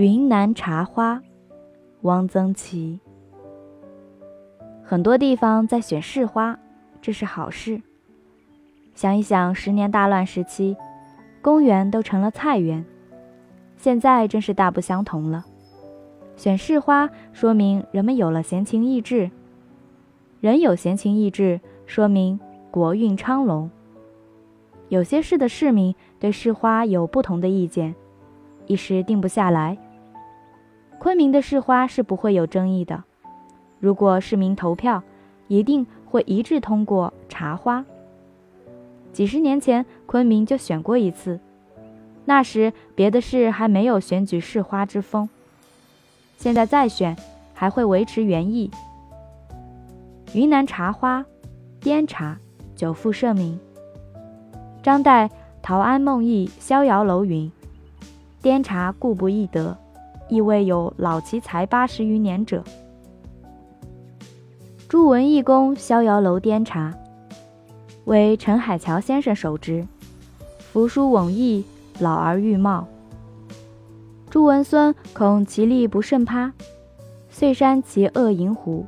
云南茶花，汪曾祺。很多地方在选市花，这是好事。想一想，十年大乱时期，公园都成了菜园，现在真是大不相同了。选市花，说明人们有了闲情逸致；人有闲情逸致，说明国运昌隆。有些市的市民对市花有不同的意见，一时定不下来。昆明的市花是不会有争议的，如果市民投票，一定会一致通过茶花。几十年前，昆明就选过一次，那时别的市还没有选举市花之风。现在再选，还会维持原意。云南茶花，滇茶，久负盛名。张岱《陶庵梦忆逍遥楼》云：“滇茶故不易得，亦未有老其才八十余年者。”朱文义公逍遥楼滇茶，为陈海桥先生手之，扶疏蓊逸，老而愈茂。朱文孙恐其力不胜趴，遂山其恶银壶，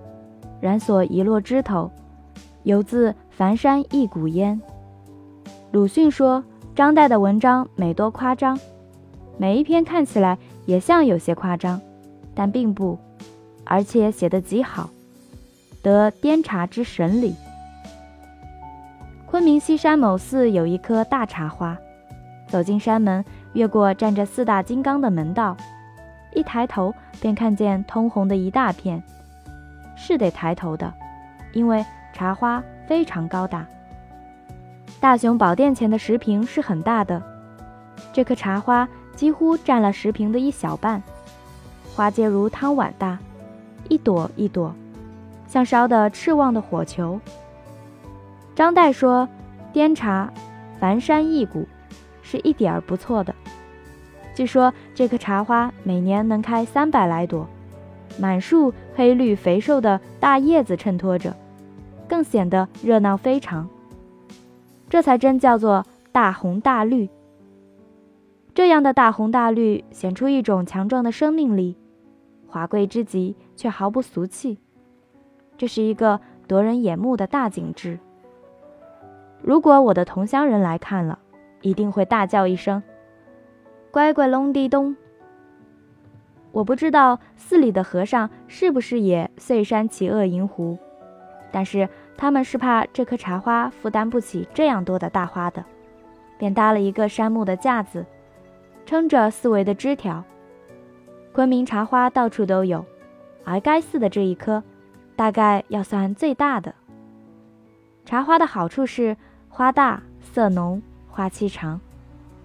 然所遗落枝头，犹自繁山一股烟。鲁迅说：“张岱的文章每多夸张，每一篇看起来也像有些夸张，但并不，而且写得极好，得滇茶之神理。”昆明西山某寺有一棵大茶花，走进山门，越过站着四大金刚的门道，一抬头便看见通红的一大片，是得抬头的，因为茶花非常高大。大雄宝殿前的石屏是很大的，这棵茶花几乎占了石屏的一小半，花皆如汤碗大，一朵一朵，像烧的赤旺的火球。张岱说：“滇茶，繁山一谷，是一点儿不错的。据说这棵茶花每年能开三百来朵，满树黑绿肥瘦的大叶子衬托着，更显得热闹非常。”这才真叫做大红大绿。这样的大红大绿显出一种强壮的生命力，华贵之极，却毫不俗气。这是一个夺人眼目的大景致。如果我的同乡人来看了，一定会大叫一声：“乖乖隆地咚！”我不知道寺里的和尚是不是也碎山其恶银壶，但是。他们是怕这棵茶花负担不起这样多的大花的，便搭了一个杉木的架子，撑着四围的枝条。昆明茶花到处都有，而该寺的这一棵，大概要算最大的。茶花的好处是花大、色浓、花期长，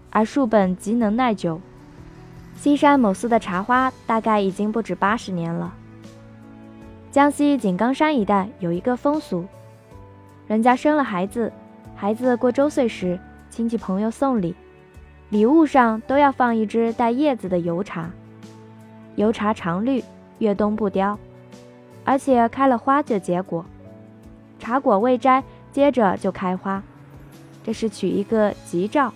而树本极能耐久。西山某寺的茶花大概已经不止八十年了。江西井冈山一带有一个风俗。人家生了孩子，孩子过周岁时，亲戚朋友送礼，礼物上都要放一只带叶子的油茶。油茶常绿，越冬不凋，而且开了花就结果，茶果未摘，接着就开花，这是取一个吉兆，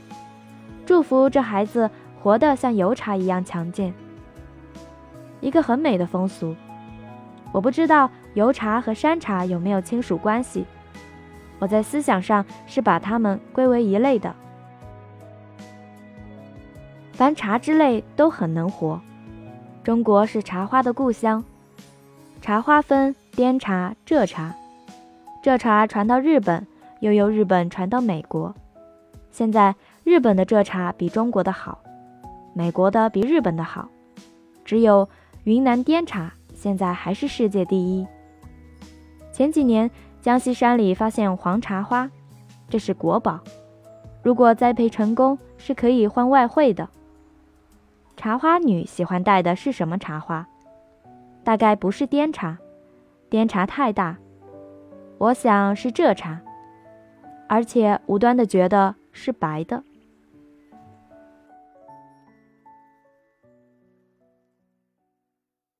祝福这孩子活得像油茶一样强健。一个很美的风俗，我不知道油茶和山茶有没有亲属关系。我在思想上是把它们归为一类的。凡茶之类都很能活。中国是茶花的故乡，茶花分滇茶、浙茶，浙茶传到日本，又由日本传到美国。现在日本的浙茶比中国的好，美国的比日本的好，只有云南滇茶现在还是世界第一。前几年。江西山里发现黄茶花，这是国宝。如果栽培成功，是可以换外汇的。茶花女喜欢带的是什么茶花？大概不是滇茶，滇茶太大。我想是浙茶，而且无端的觉得是白的。